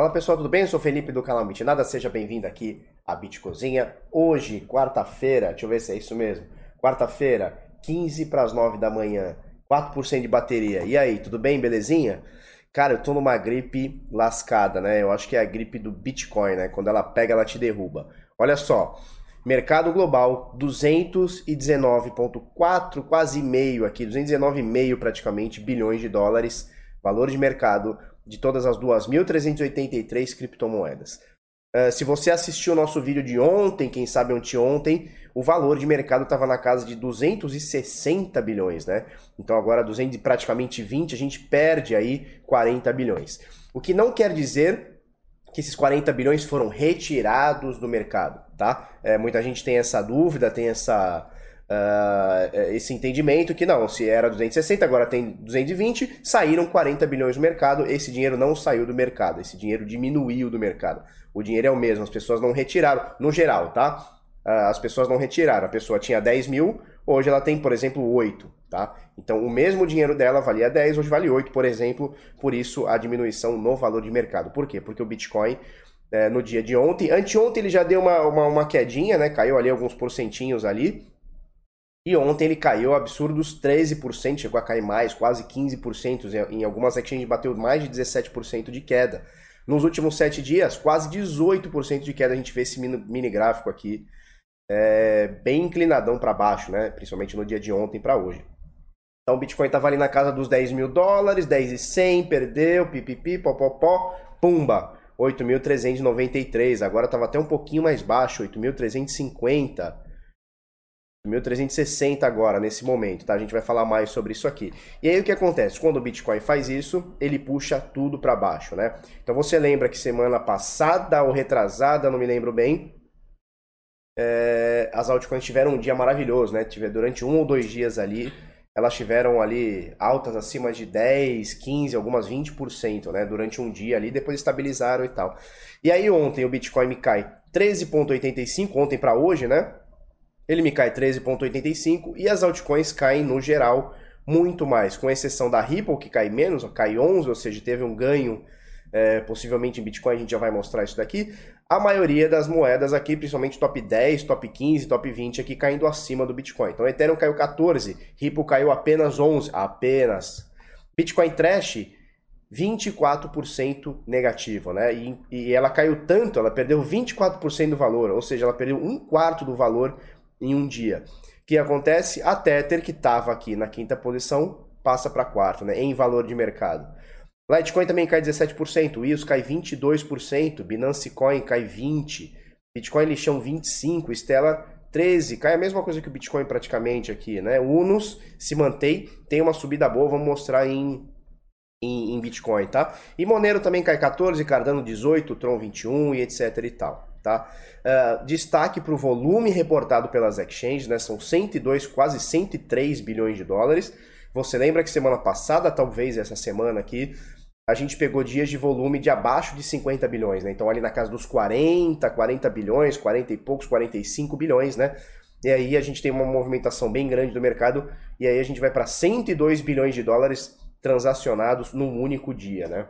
Fala pessoal, tudo bem? Eu sou Felipe do canal Nada, seja bem-vindo aqui à Bitcozinha. Hoje, quarta-feira, deixa eu ver se é isso mesmo. Quarta-feira, 15 para as 9 da manhã, 4% de bateria. E aí, tudo bem? Belezinha? Cara, eu tô numa gripe lascada, né? Eu acho que é a gripe do Bitcoin, né? Quando ela pega, ela te derruba. Olha só, mercado global 219.4, quase meio aqui, 219,5 praticamente bilhões de dólares, valor de mercado de todas as 2.383 criptomoedas. Uh, se você assistiu o nosso vídeo de ontem, quem sabe anteontem, o valor de mercado estava na casa de 260 bilhões, né? Então agora 200 praticamente 20, a gente perde aí 40 bilhões. O que não quer dizer que esses 40 bilhões foram retirados do mercado, tá? É, muita gente tem essa dúvida, tem essa uh, esse entendimento que não, se era 260, agora tem 220, saíram 40 bilhões do mercado, esse dinheiro não saiu do mercado, esse dinheiro diminuiu do mercado. O dinheiro é o mesmo, as pessoas não retiraram, no geral, tá? Uh, as pessoas não retiraram, a pessoa tinha 10 mil, hoje ela tem, por exemplo, 8, tá? Então o mesmo dinheiro dela valia 10, hoje vale 8, por exemplo, por isso a diminuição no valor de mercado. Por quê? Porque o Bitcoin é, no dia de ontem. Anteontem ele já deu uma, uma, uma, quedinha, né? Caiu ali alguns porcentinhos ali. E ontem ele caiu absurdos 13%, chegou a cair mais, quase 15%. Em algumas exchanges bateu mais de 17% de queda. Nos últimos 7 dias, quase 18% de queda. A gente fez esse mini gráfico aqui, é, bem inclinadão para baixo, né? Principalmente no dia de ontem para hoje. Então o Bitcoin estava ali na casa dos 10 mil dólares, 10 e 100, perdeu, pipipi, popopó, pumba, 8.393. Agora estava até um pouquinho mais baixo, 8.350. 1360 agora, nesse momento, tá? A gente vai falar mais sobre isso aqui. E aí o que acontece? Quando o Bitcoin faz isso, ele puxa tudo para baixo, né? Então você lembra que semana passada ou retrasada, não me lembro bem, é, as altcoins tiveram um dia maravilhoso, né? Tiver durante um ou dois dias ali, elas tiveram ali altas acima de 10, 15, algumas 20%, né? Durante um dia ali, depois estabilizaram e tal. E aí ontem o Bitcoin cai 13,85, ontem para hoje, né? Ele me cai 13,85 e as altcoins caem no geral muito mais, com exceção da Ripple, que cai menos, cai 11, ou seja, teve um ganho é, possivelmente em Bitcoin, a gente já vai mostrar isso daqui. A maioria das moedas aqui, principalmente top 10, top 15, top 20 aqui caindo acima do Bitcoin. Então Ethereum caiu 14, Ripple caiu apenas 11, apenas. Bitcoin Trash 24% negativo, né? E, e ela caiu tanto, ela perdeu 24% do valor, ou seja, ela perdeu um quarto do valor em um dia. O que acontece? A Tether, que estava aqui na quinta posição, passa para quarta, né, em valor de mercado. Litecoin também cai 17%, IOS cai 22%, Binance Coin cai 20%, Bitcoin lixão 25%, Stellar 13%, cai a mesma coisa que o Bitcoin praticamente aqui, né? Unos se mantém, tem uma subida boa, vamos mostrar em, em, em Bitcoin, tá? E Monero também cai 14%, Cardano 18%, Tron 21% e etc e tal. Tá? Uh, destaque para o volume reportado pelas exchanges, né? são 102, quase 103 bilhões de dólares. Você lembra que semana passada, talvez essa semana aqui, a gente pegou dias de volume de abaixo de 50 bilhões, né? Então ali na casa dos 40, 40 bilhões, 40 e poucos, 45 bilhões, né? E aí a gente tem uma movimentação bem grande do mercado e aí a gente vai para 102 bilhões de dólares transacionados num único dia, né?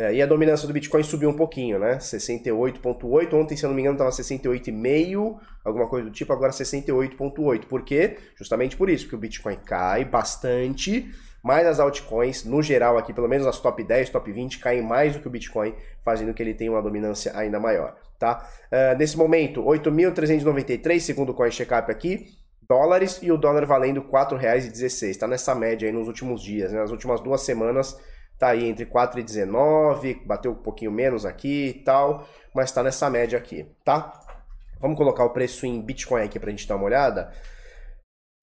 É, e a dominância do Bitcoin subiu um pouquinho, né? 68,8. Ontem, se eu não me engano, estava 68,5, alguma coisa do tipo, agora 68,8. Por quê? Justamente por isso, porque o Bitcoin cai bastante, mas as altcoins, no geral aqui, pelo menos as top 10, top 20, caem mais do que o Bitcoin, fazendo que ele tenha uma dominância ainda maior, tá? Uh, nesse momento, 8.393, segundo o CoinCheckup aqui, dólares, e o dólar valendo R$ 4,16. Está nessa média aí nos últimos dias, né? Nas últimas duas semanas Tá aí entre 4,19, bateu um pouquinho menos aqui e tal, mas tá nessa média aqui, tá? Vamos colocar o preço em Bitcoin aqui pra gente dar uma olhada.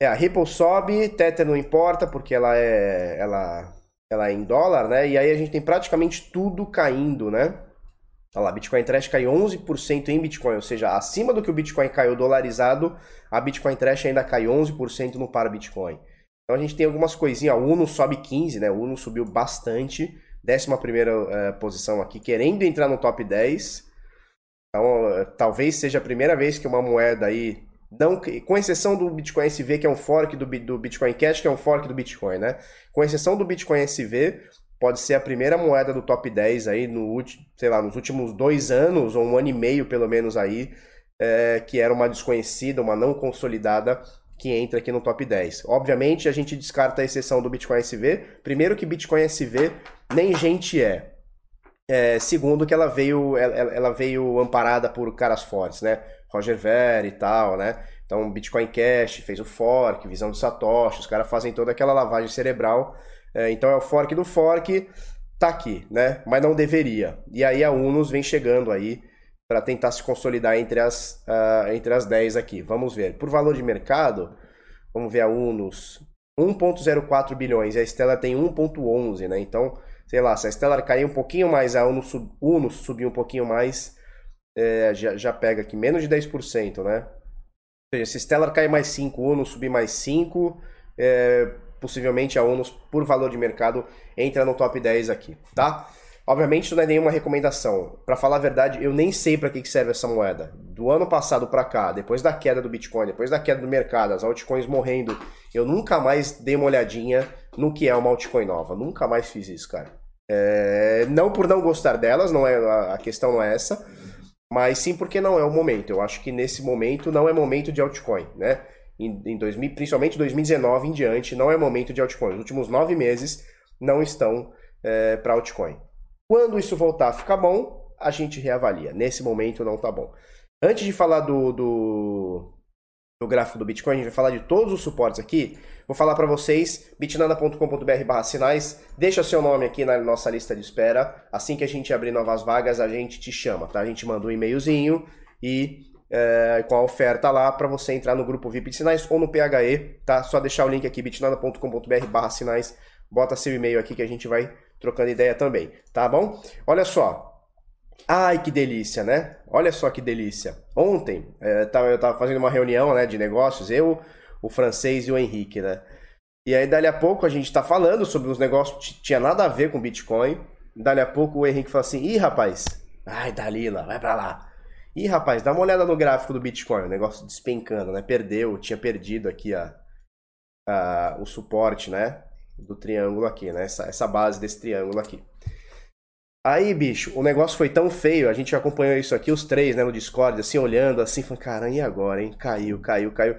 É, a Ripple sobe, Tether não importa porque ela é ela ela é em dólar, né? E aí a gente tem praticamente tudo caindo, né? Olha lá, Bitcoin Trash caiu 11% em Bitcoin, ou seja, acima do que o Bitcoin caiu dolarizado, a Bitcoin Trash ainda caiu 11% no par Bitcoin. Então a gente tem algumas coisinhas. O Uno sobe 15, né? O Uno subiu bastante. 11 primeira uh, posição aqui, querendo entrar no top 10. Então, uh, talvez seja a primeira vez que uma moeda aí. Não, com exceção do Bitcoin SV, que é um fork do, do Bitcoin Cash, que é um fork do Bitcoin, né? Com exceção do Bitcoin SV, pode ser a primeira moeda do top 10 aí no sei lá, nos últimos dois anos, ou um ano e meio pelo menos aí, é, que era uma desconhecida, uma não consolidada, que entra aqui no top 10. Obviamente, a gente descarta a exceção do Bitcoin SV. Primeiro que Bitcoin SV nem gente é. é segundo que ela veio, ela, ela, veio amparada por caras fortes, né? Roger Ver e tal, né? Então, Bitcoin Cash fez o fork, visão do Satoshi, os caras fazem toda aquela lavagem cerebral. É, então, é o fork do fork, tá aqui, né? Mas não deveria. E aí a Unos vem chegando aí para tentar se consolidar entre as, uh, entre as 10 aqui. Vamos ver. Por valor de mercado, vamos ver a Unos. 1.04 bilhões, e a Stellar tem 1.11, né? Então, sei lá, se a Stellar cair um pouquinho mais, a Unos, sub, Unos subir um pouquinho mais, é, já, já pega aqui menos de 10%, né? Ou seja, se a Stellar cair mais 5, Unos subir mais 5, é, possivelmente a Unos, por valor de mercado, entra no top 10 aqui, tá? Obviamente isso não é nenhuma recomendação. Para falar a verdade, eu nem sei para que serve essa moeda. Do ano passado para cá, depois da queda do Bitcoin, depois da queda do mercado, as altcoins morrendo, eu nunca mais dei uma olhadinha no que é uma altcoin nova. Nunca mais fiz isso, cara. É... Não por não gostar delas, não é a questão não é essa, mas sim porque não é o momento. Eu acho que nesse momento não é momento de altcoin, né? Em, em 2000, principalmente 2019 em diante, não é momento de altcoin. Os últimos nove meses não estão é, para altcoin. Quando isso voltar a ficar bom, a gente reavalia. Nesse momento não tá bom. Antes de falar do, do, do gráfico do Bitcoin, a gente vai falar de todos os suportes aqui. Vou falar para vocês, bitnada.com.br sinais. Deixa seu nome aqui na nossa lista de espera. Assim que a gente abrir novas vagas, a gente te chama, tá? A gente manda um e-mailzinho e é, com a oferta lá para você entrar no grupo VIP de sinais ou no PHE, tá? Só deixar o link aqui, bitnada.com.br sinais. Bota seu e-mail aqui que a gente vai trocando ideia também, tá bom? Olha só. Ai, que delícia, né? Olha só que delícia. Ontem, é, eu tava fazendo uma reunião né, de negócios, eu, o francês e o Henrique, né? E aí, dali a pouco, a gente tá falando sobre os negócios que tinha nada a ver com Bitcoin. Dali a pouco, o Henrique fala assim: ih, rapaz, ai, Dalila, vai pra lá. Ih, rapaz, dá uma olhada no gráfico do Bitcoin, o negócio despencando, né? Perdeu, tinha perdido aqui a, a, o suporte, né? Do triângulo aqui, né? Essa, essa base desse triângulo aqui. Aí, bicho, o negócio foi tão feio, a gente acompanhou isso aqui, os três, né, no Discord, assim, olhando, assim, falando, caramba, e agora, hein? Caiu, caiu, caiu.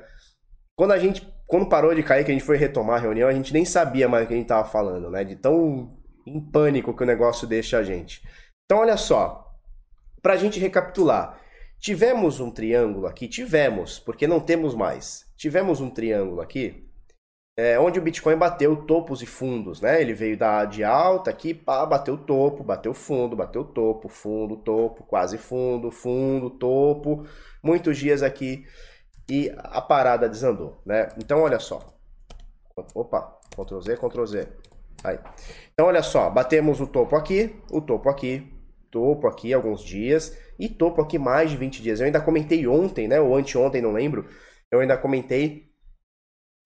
Quando a gente, quando parou de cair, que a gente foi retomar a reunião, a gente nem sabia mais o que a gente tava falando, né? De tão em pânico que o negócio deixa a gente. Então, olha só, pra gente recapitular, tivemos um triângulo aqui, tivemos, porque não temos mais. Tivemos um triângulo aqui, é, onde o Bitcoin bateu topos e fundos, né? Ele veio da de alta aqui, pá, bateu topo, bateu fundo, bateu topo, fundo, topo, quase fundo, fundo, topo, muitos dias aqui e a parada desandou, né? Então olha só. Opa, Ctrl Z, Ctrl Z. Aí. Então olha só, batemos o topo aqui, o topo aqui, topo aqui alguns dias e topo aqui mais de 20 dias. Eu ainda comentei ontem, né, ou anteontem, não lembro. Eu ainda comentei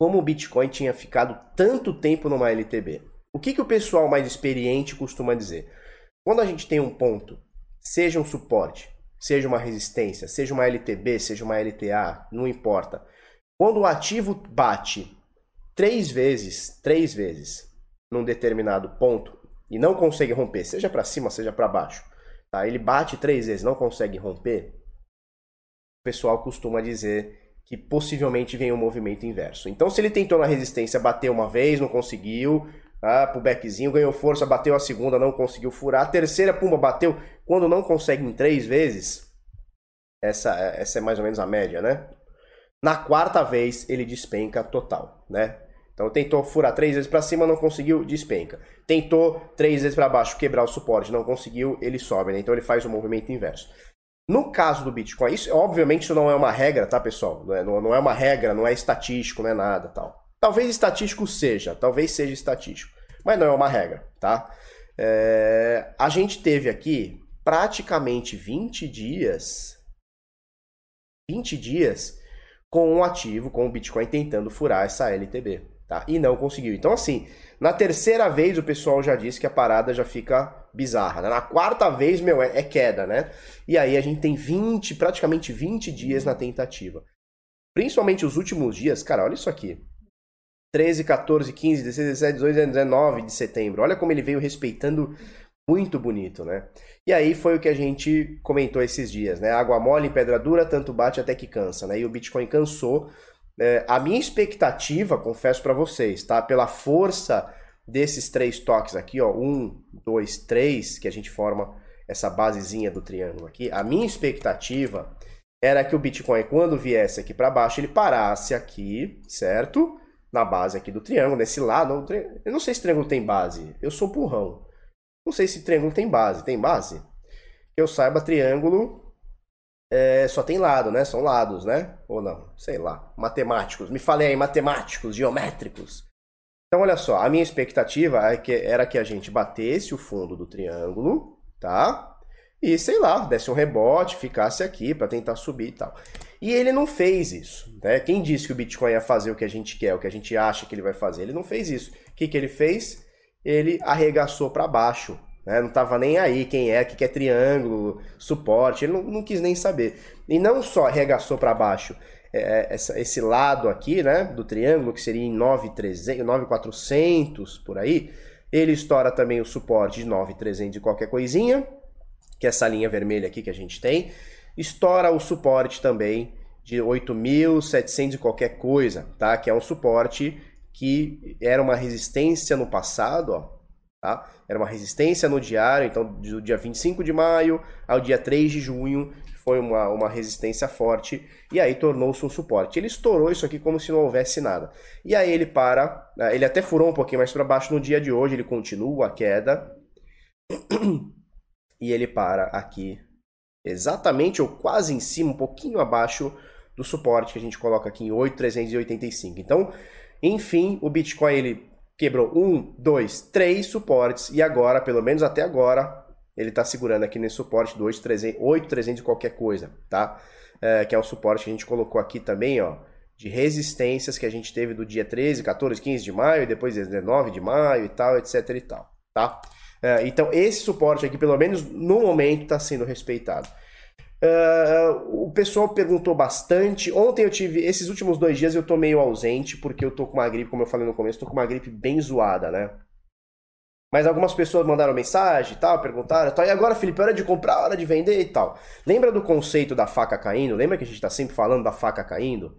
como o Bitcoin tinha ficado tanto tempo numa LTB. O que, que o pessoal mais experiente costuma dizer? Quando a gente tem um ponto, seja um suporte, seja uma resistência, seja uma LTB, seja uma LTA, não importa. Quando o ativo bate três vezes, três vezes, num determinado ponto e não consegue romper, seja para cima, seja para baixo, tá? Ele bate três vezes, não consegue romper. O pessoal costuma dizer que possivelmente venha um movimento inverso. Então, se ele tentou na resistência, bateu uma vez, não conseguiu, ah, pro backzinho, ganhou força, bateu a segunda, não conseguiu furar, a terceira, pumba, bateu, quando não consegue em três vezes, essa, essa é mais ou menos a média, né? Na quarta vez, ele despenca total, né? Então, tentou furar três vezes para cima, não conseguiu, despenca. Tentou três vezes para baixo, quebrar o suporte, não conseguiu, ele sobe, né? Então, ele faz o movimento inverso. No caso do Bitcoin, isso, obviamente isso não é uma regra, tá, pessoal? Não é, não é uma regra, não é estatístico, não é nada tal. Talvez estatístico seja, talvez seja estatístico, mas não é uma regra, tá? É, a gente teve aqui praticamente 20 dias, 20 dias com um ativo, com o Bitcoin tentando furar essa LTB, tá? E não conseguiu. Então, assim, na terceira vez o pessoal já disse que a parada já fica bizarra. Né? Na quarta vez, meu, é, é, queda, né? E aí a gente tem 20, praticamente 20 dias na tentativa. Principalmente os últimos dias, cara, olha isso aqui. 13, 14, 15, 16, 17, 18, 19 de setembro. Olha como ele veio respeitando muito bonito, né? E aí foi o que a gente comentou esses dias, né? Água mole pedra dura, tanto bate até que cansa, né? E o Bitcoin cansou. É, a minha expectativa, confesso para vocês, tá? Pela força desses três toques aqui, ó, um, dois, três, que a gente forma essa basezinha do triângulo aqui. A minha expectativa era que o Bitcoin, quando viesse aqui para baixo, ele parasse aqui, certo? Na base aqui do triângulo, nesse lado. Eu não sei se triângulo tem base. Eu sou burrão. Não sei se triângulo tem base. Tem base? Que eu saiba, triângulo é, só tem lado, né? São lados, né? Ou não? Sei lá. Matemáticos. Me falei aí, matemáticos, geométricos. Então, olha só. A minha expectativa é era que a gente batesse o fundo do triângulo, tá? e, sei lá, desse um rebote, ficasse aqui para tentar subir e tal. E ele não fez isso. Né? Quem disse que o Bitcoin ia fazer o que a gente quer, o que a gente acha que ele vai fazer? Ele não fez isso. O que, que ele fez? Ele arregaçou para baixo. Né? Não estava nem aí quem é, o que, que é triângulo, suporte, ele não, não quis nem saber. E não só arregaçou para baixo, é, é essa, esse lado aqui, né, do triângulo, que seria em 9,400 por aí, ele estoura também o suporte de 9,300 e qualquer coisinha, que é essa linha vermelha aqui que a gente tem, estoura o suporte também de 8.700 e qualquer coisa, tá? Que é um suporte que era uma resistência no passado, ó, tá? Era uma resistência no diário, então do dia 25 de maio ao dia 3 de junho foi uma, uma resistência forte e aí tornou-se um suporte. Ele estourou isso aqui como se não houvesse nada. E aí ele para, né? ele até furou um pouquinho mais para baixo no dia de hoje, ele continua a queda. e ele para aqui exatamente ou quase em cima, um pouquinho abaixo do suporte que a gente coloca aqui em 8,385. Então, enfim, o Bitcoin ele quebrou um, dois, três suportes e agora, pelo menos até agora, ele está segurando aqui nesse suporte do 8,300 e qualquer coisa, tá? É, que é o suporte que a gente colocou aqui também, ó, de resistências que a gente teve do dia 13, 14, 15 de maio, depois 19 de maio e tal, etc e tal, tá? É, então, esse suporte aqui, pelo menos no momento, está sendo respeitado. Uh, o pessoal perguntou bastante. Ontem eu tive, esses últimos dois dias eu tô meio ausente, porque eu tô com uma gripe, como eu falei no começo, tô com uma gripe bem zoada, né? Mas algumas pessoas mandaram mensagem e tal, perguntaram, tal, e agora, Felipe, hora de comprar, hora de vender e tal. Lembra do conceito da faca caindo? Lembra que a gente tá sempre falando da faca caindo?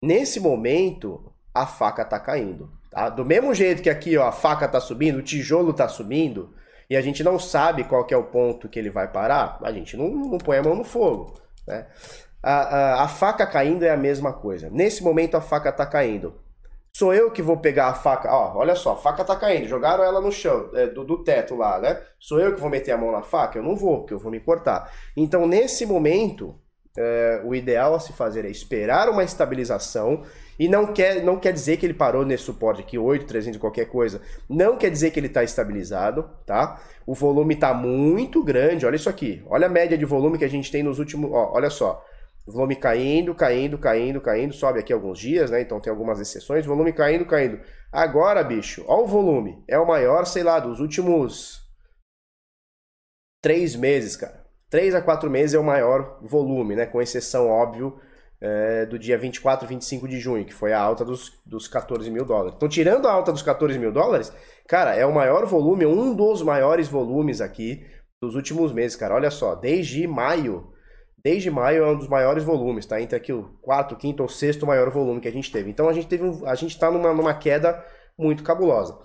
Nesse momento, a faca tá caindo. Tá? Do mesmo jeito que aqui ó, a faca tá subindo, o tijolo tá subindo, e a gente não sabe qual é o ponto que ele vai parar, a gente não, não põe a mão no fogo. Né? A, a, a, faca caindo é a mesma coisa. Nesse momento a faca está caindo. Sou eu que vou pegar a faca. Ó, olha só, a faca está caindo. Jogaram ela no chão, é, do, do teto lá, né? Sou eu que vou meter a mão na faca? Eu não vou, porque eu vou me cortar. Então, nesse momento, é, o ideal a se fazer é esperar uma estabilização e não quer, não quer dizer que ele parou nesse suporte aqui, 8, 300 qualquer coisa. Não quer dizer que ele está estabilizado, tá? O volume está muito grande, olha isso aqui. Olha a média de volume que a gente tem nos últimos... Ó, olha só. Volume caindo, caindo, caindo, caindo. Sobe aqui alguns dias, né? Então tem algumas exceções. Volume caindo, caindo. Agora, bicho, ó o volume. É o maior, sei lá, dos últimos... Três meses, cara. Três a quatro meses é o maior volume, né? Com exceção, óbvio, é, do dia 24 e 25 de junho, que foi a alta dos, dos 14 mil dólares. Então, tirando a alta dos 14 mil dólares, cara, é o maior volume, um dos maiores volumes aqui dos últimos meses, cara. Olha só, desde maio, desde maio é um dos maiores volumes, tá? Entre aqui o quarto, quinto ou sexto maior volume que a gente teve. Então, a gente teve um, a gente tá numa, numa queda muito cabulosa.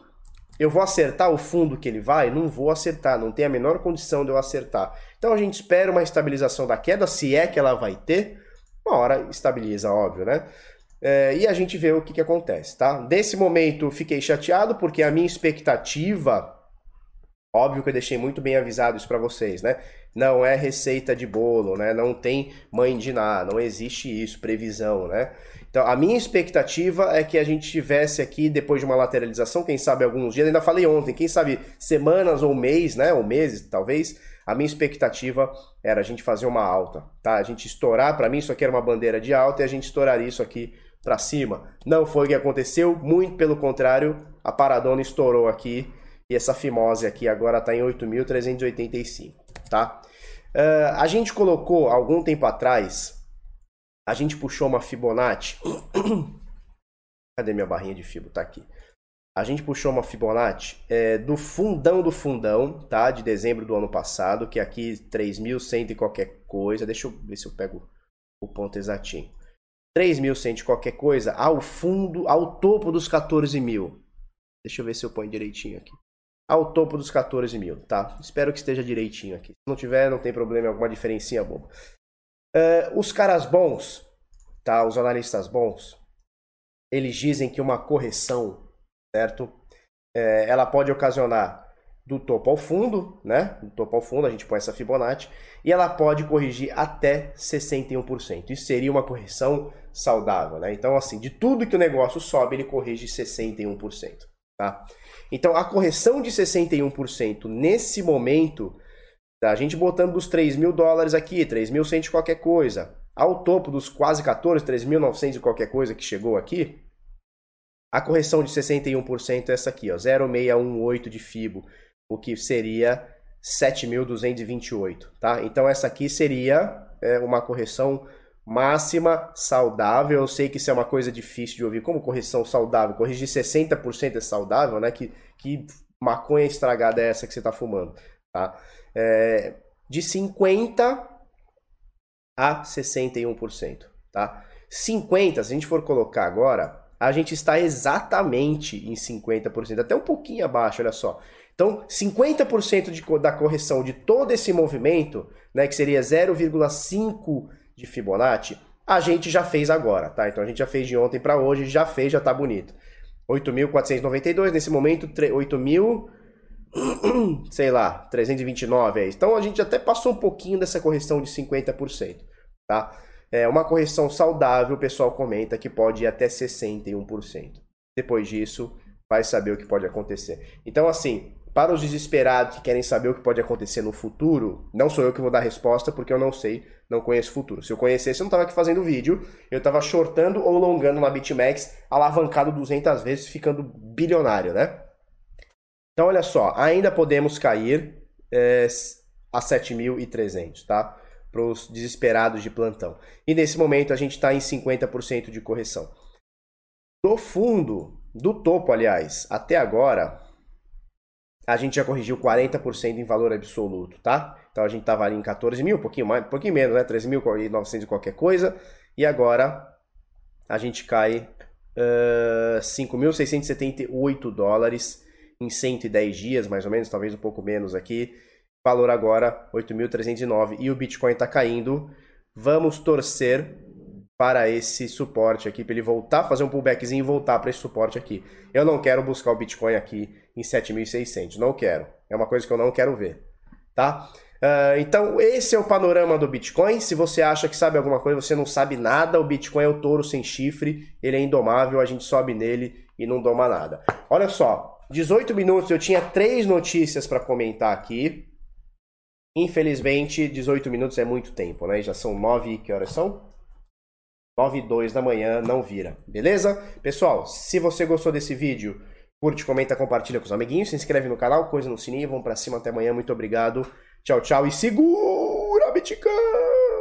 Eu vou acertar o fundo que ele vai? Não vou acertar, não tem a menor condição de eu acertar. Então a gente espera uma estabilização da queda, se é que ela vai ter, uma hora estabiliza, óbvio, né? É, e a gente vê o que, que acontece, tá? Nesse momento fiquei chateado porque a minha expectativa, óbvio que eu deixei muito bem avisado isso para vocês, né? Não é receita de bolo, né? Não tem mãe de nada, não existe isso, previsão, né? Então a minha expectativa é que a gente tivesse aqui depois de uma lateralização, quem sabe alguns dias, ainda falei ontem, quem sabe semanas ou mês, né? Ou meses, talvez a minha expectativa era a gente fazer uma alta, tá? A gente estourar, para mim isso aqui era uma bandeira de alta e a gente estouraria isso aqui para cima. Não foi o que aconteceu, muito pelo contrário, a paradona estourou aqui e essa fimose aqui agora está em 8.385, tá? Uh, a gente colocou algum tempo atrás, a gente puxou uma Fibonacci, Cadê minha barrinha de fibra? Tá aqui. A gente puxou uma Fibonacci é, do fundão do fundão, tá? De dezembro do ano passado, que é aqui 3.100 e qualquer coisa. Deixa eu ver se eu pego o ponto exatinho. 3.100 e qualquer coisa ao fundo, ao topo dos 14 mil. Deixa eu ver se eu ponho direitinho aqui. Ao topo dos 14 mil, tá? Espero que esteja direitinho aqui. Se não tiver, não tem problema, alguma diferencinha boba. Uh, os caras bons, tá? Os analistas bons, eles dizem que uma correção certo? É, ela pode ocasionar do topo ao fundo, né? Do topo ao fundo, a gente põe essa Fibonacci, e ela pode corrigir até 61%. Isso seria uma correção saudável, né? Então, assim, de tudo que o negócio sobe, ele corrige 61%, tá? Então, a correção de 61% nesse momento, tá? a gente botando dos 3 mil dólares aqui, 3.100 de qualquer coisa, ao topo dos quase 14, 3.900 de qualquer coisa que chegou aqui, a correção de 61% é essa aqui, ó, 0,618 de FIBO, o que seria 7.228, tá? Então essa aqui seria é, uma correção máxima saudável. Eu sei que isso é uma coisa difícil de ouvir. Como correção saudável? Corrigir 60% é saudável, né? Que, que maconha estragada é essa que você está fumando, tá? É, de 50 a 61%, tá? 50, se a gente for colocar agora, a gente está exatamente em 50%, até um pouquinho abaixo, olha só. Então, 50% de, da correção de todo esse movimento, né, que seria 0,5 de Fibonacci, a gente já fez agora, tá? Então a gente já fez de ontem para hoje, já fez, já tá bonito. 8.492, nesse momento 8.000 sei lá, 329 é isso. Então a gente até passou um pouquinho dessa correção de 50%, tá? É, uma correção saudável, o pessoal comenta que pode ir até 61%. Depois disso, vai saber o que pode acontecer. Então, assim, para os desesperados que querem saber o que pode acontecer no futuro, não sou eu que vou dar resposta, porque eu não sei, não conheço o futuro. Se eu conhecesse, eu não estava aqui fazendo vídeo, eu estava shortando ou longando na BitMEX, alavancado 200 vezes, ficando bilionário, né? Então, olha só, ainda podemos cair é, a 7.300, tá? Para os desesperados de plantão. E nesse momento a gente está em 50% de correção. Do fundo, do topo, aliás, até agora, a gente já corrigiu 40% em valor absoluto, tá? Então a gente estava ali em 14 mil, um pouquinho mais, um pouquinho menos, né? 13.900 e qualquer coisa. E agora a gente cai uh, 5.678 dólares em 110 dias, mais ou menos, talvez um pouco menos aqui. Valor agora 8.309 e o Bitcoin está caindo. Vamos torcer para esse suporte aqui, para ele voltar, fazer um pullbackzinho e voltar para esse suporte aqui. Eu não quero buscar o Bitcoin aqui em 7.600, não quero. É uma coisa que eu não quero ver, tá? Uh, então, esse é o panorama do Bitcoin. Se você acha que sabe alguma coisa, você não sabe nada. O Bitcoin é o touro sem chifre, ele é indomável, a gente sobe nele e não doma nada. Olha só, 18 minutos, eu tinha três notícias para comentar aqui. Infelizmente, 18 minutos é muito tempo, né? Já são 9, que horas são? 9 e 2 da manhã, não vira, beleza? Pessoal, se você gostou desse vídeo, curte, comenta, compartilha com os amiguinhos, se inscreve no canal, coisa no sininho, vamos pra cima até amanhã, muito obrigado, tchau, tchau e segura, Bitcoin!